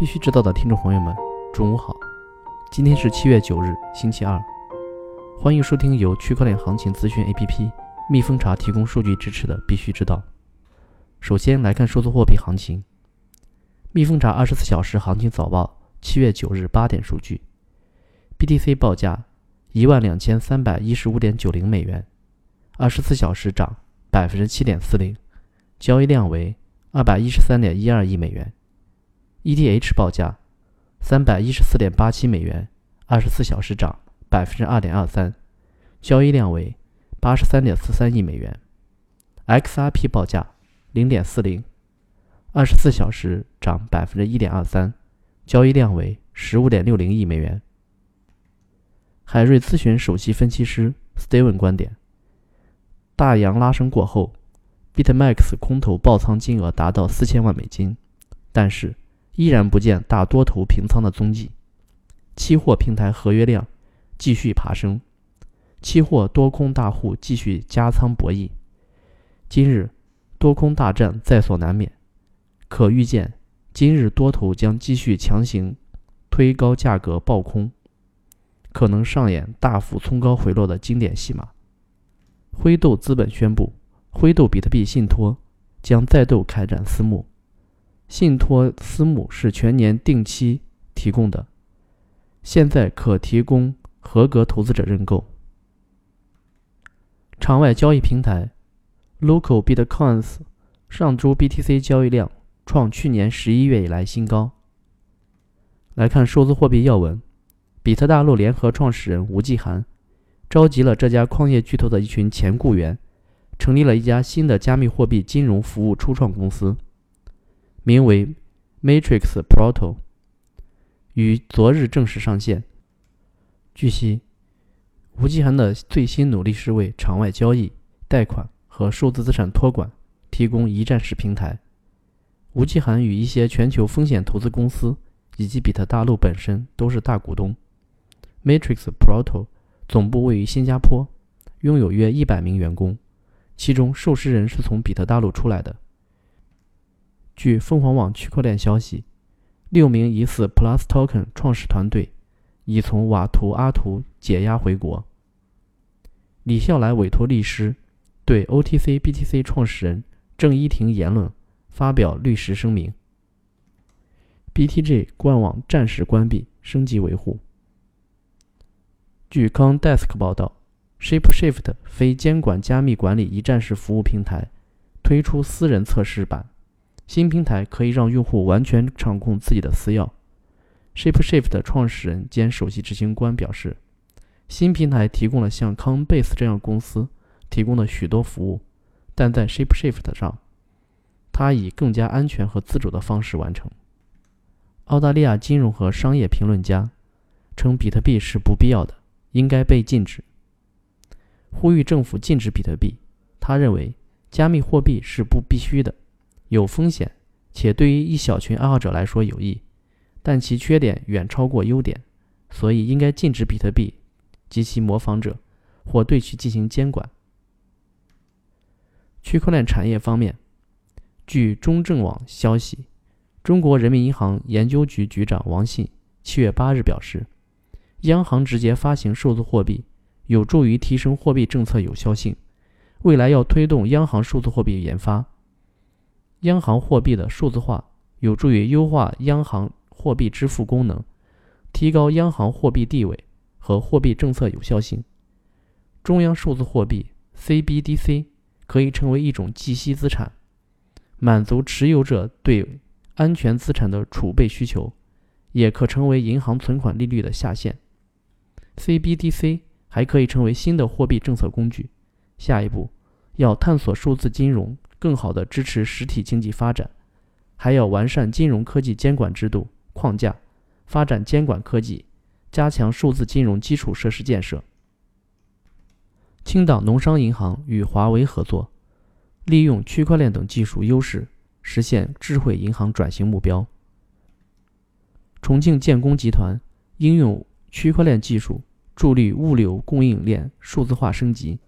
必须知道的听众朋友们，中午好！今天是七月九日，星期二，欢迎收听由区块链行情资讯 APP 蜜蜂茶提供数据支持的《必须知道》。首先来看数字货币行情，蜜蜂茶二十四小时行情早报七月九日八点数据：BTC 报价一万两千三百一十五点九零美元，二十四小时涨百分之七点四零，交易量为二百一十三点一二亿美元。ETH 报价三百一十四点八七美元，二十四小时涨百分之二点二三，交易量为八十三点四三亿美元。XRP 报价零点四零，二十四小时涨百分之一点二三，交易量为十五点六零亿美元。海瑞咨询首席分析师 Steven 观点：大阳拉升过后，BitMax 空头爆仓金额达到四千万美金，但是。依然不见大多头平仓的踪迹，期货平台合约量继续爬升，期货多空大户继续加仓博弈。今日多空大战在所难免，可预见今日多头将继续强行推高价格爆空，可能上演大幅冲高回落的经典戏码。灰豆资本宣布，灰豆比特币信托将再度开展私募。信托私募是全年定期提供的，现在可提供合格投资者认购。场外交易平台 Local Bitcoins 上周 BTC 交易量创去年十一月以来新高。来看数字货币要闻，比特大陆联合创始人吴继涵召集了这家矿业巨头的一群前雇员，成立了一家新的加密货币金融服务初创公司。名为 Matrix Proto，于昨日正式上线。据悉，吴继涵的最新努力是为场外交易、贷款和数字资产托管提供一站式平台。吴继涵与一些全球风险投资公司以及比特大陆本身都是大股东。Matrix Proto 总部位于新加坡，拥有约一百名员工，其中受试人是从比特大陆出来的。据凤凰网区块链消息，六名疑似 Plus Token 创始团队已从瓦图阿图解押回国。李笑来委托律师对 OTC BTC 创始人郑一婷言论发表律师声明。BTG 官网暂时关闭，升级维护。据 c o n d e s k 报道，ShapeShift 非监管加密管理一站式服务平台推出私人测试版。新平台可以让用户完全掌控自己的私钥。ShapeShift 创始人兼首席执行官表示，新平台提供了像 Coinbase 这样公司提供的许多服务，但在 ShapeShift 上，它以更加安全和自主的方式完成。澳大利亚金融和商业评论家称，比特币是不必要的，应该被禁止，呼吁政府禁止比特币。他认为，加密货币是不必须的。有风险，且对于一小群爱好者来说有益，但其缺点远超过优点，所以应该禁止比特币及其模仿者，或对其进行监管。区块链产业方面，据中证网消息，中国人民银行研究局局长王信七月八日表示，央行直接发行数字货币有助于提升货币政策有效性，未来要推动央行数字货币研发。央行货币的数字化有助于优化央行货币支付功能，提高央行货币地位和货币政策有效性。中央数字货币 （CBDC） 可以成为一种计息资产，满足持有者对安全资产的储备需求，也可成为银行存款利率的下限。CBDC 还可以成为新的货币政策工具。下一步要探索数字金融。更好地支持实体经济发展，还要完善金融科技监管制度框架，发展监管科技，加强数字金融基础设施建设。青岛农商银行与华为合作，利用区块链等技术优势，实现智慧银行转型目标。重庆建工集团应用区块链技术，助力物流供应链数字化升级。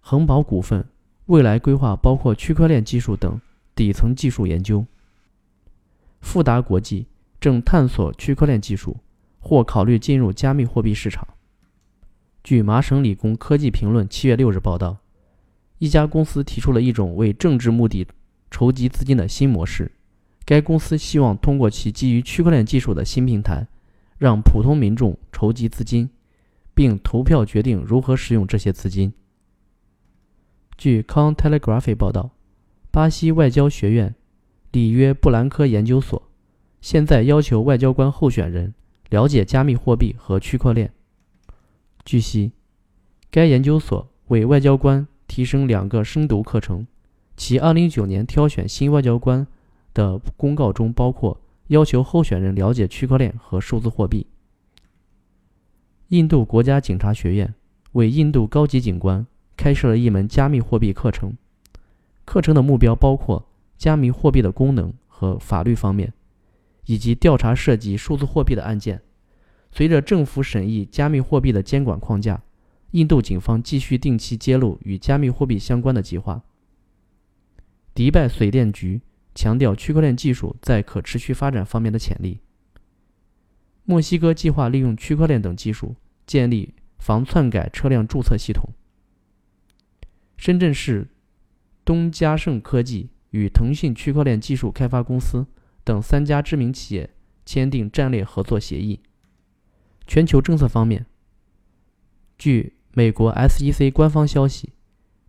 恒宝股份。未来规划包括区块链技术等底层技术研究。富达国际正探索区块链技术，或考虑进入加密货币市场。据麻省理工科技评论七月六日报道，一家公司提出了一种为政治目的筹集资金的新模式。该公司希望通过其基于区块链技术的新平台，让普通民众筹集资金，并投票决定如何使用这些资金。据《Contelegraph》报道，巴西外交学院里约布兰科研究所现在要求外交官候选人了解加密货币和区块链。据悉，该研究所为外交官提升两个深读课程，其2019年挑选新外交官的公告中包括要求候选人了解区块链和数字货币。印度国家警察学院为印度高级警官。开设了一门加密货币课程，课程的目标包括加密货币的功能和法律方面，以及调查涉及数字货币的案件。随着政府审议加密货币的监管框架，印度警方继续定期揭露与加密货币相关的计划。迪拜水电局强调区块链技术在可持续发展方面的潜力。墨西哥计划利用区块链等技术建立防篡改车辆注册系统。深圳市东嘉盛科技与腾讯区块链技术开发公司等三家知名企业签订战略合作协议。全球政策方面，据美国 SEC 官方消息，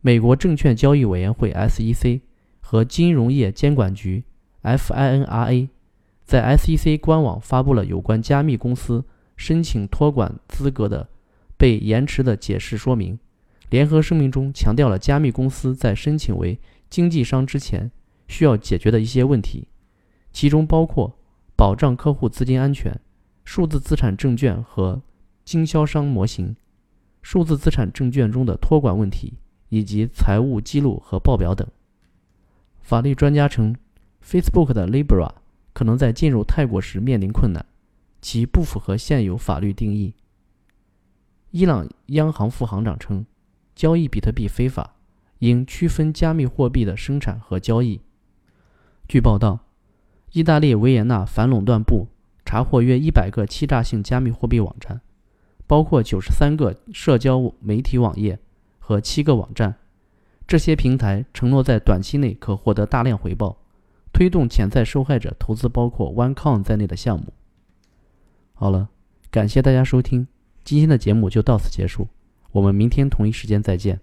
美国证券交易委员会 SEC 和金融业监管局 FINRA 在 SEC 官网发布了有关加密公司申请托管资格的被延迟的解释说明。联合声明中强调了加密公司在申请为经纪商之前需要解决的一些问题，其中包括保障客户资金安全、数字资产证券和经销商模型、数字资产证券中的托管问题以及财务记录和报表等。法律专家称，Facebook 的 Libra 可能在进入泰国时面临困难，其不符合现有法律定义。伊朗央行副行长称。交易比特币非法，应区分加密货币的生产和交易。据报道，意大利维也纳反垄断部查获约一百个欺诈性加密货币网站，包括九十三个社交媒体网页和七个网站。这些平台承诺在短期内可获得大量回报，推动潜在受害者投资包括 OneCoin 在内的项目。好了，感谢大家收听，今天的节目就到此结束。我们明天同一时间再见。